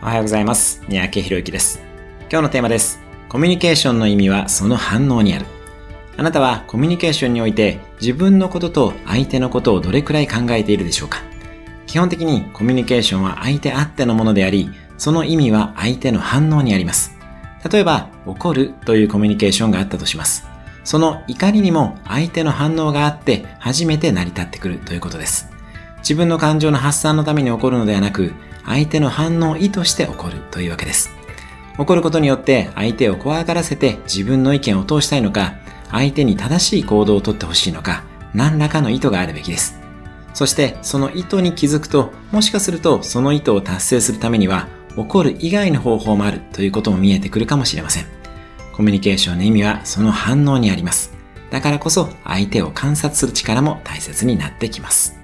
おはようございます。三宅博之です。今日のテーマです。コミュニケーションの意味はその反応にある。あなたはコミュニケーションにおいて自分のことと相手のことをどれくらい考えているでしょうか？基本的にコミュニケーションは相手あってのものであり、その意味は相手の反応にあります。例えば、怒るというコミュニケーションがあったとします。その怒りにも相手の反応があって初めて成り立ってくるということです。自分の感情の発散のために起こるのではなく、相手の反応を意図して起こるというわけです。起こることによって相手を怖がらせて自分の意見を通したいのか、相手に正しい行動をとってほしいのか、何らかの意図があるべきです。そしてその意図に気づくと、もしかするとその意図を達成するためには、起こる以外の方法もあるということも見えてくるかもしれません。コミュニケーションの意味はその反応にあります。だからこそ相手を観察する力も大切になってきます。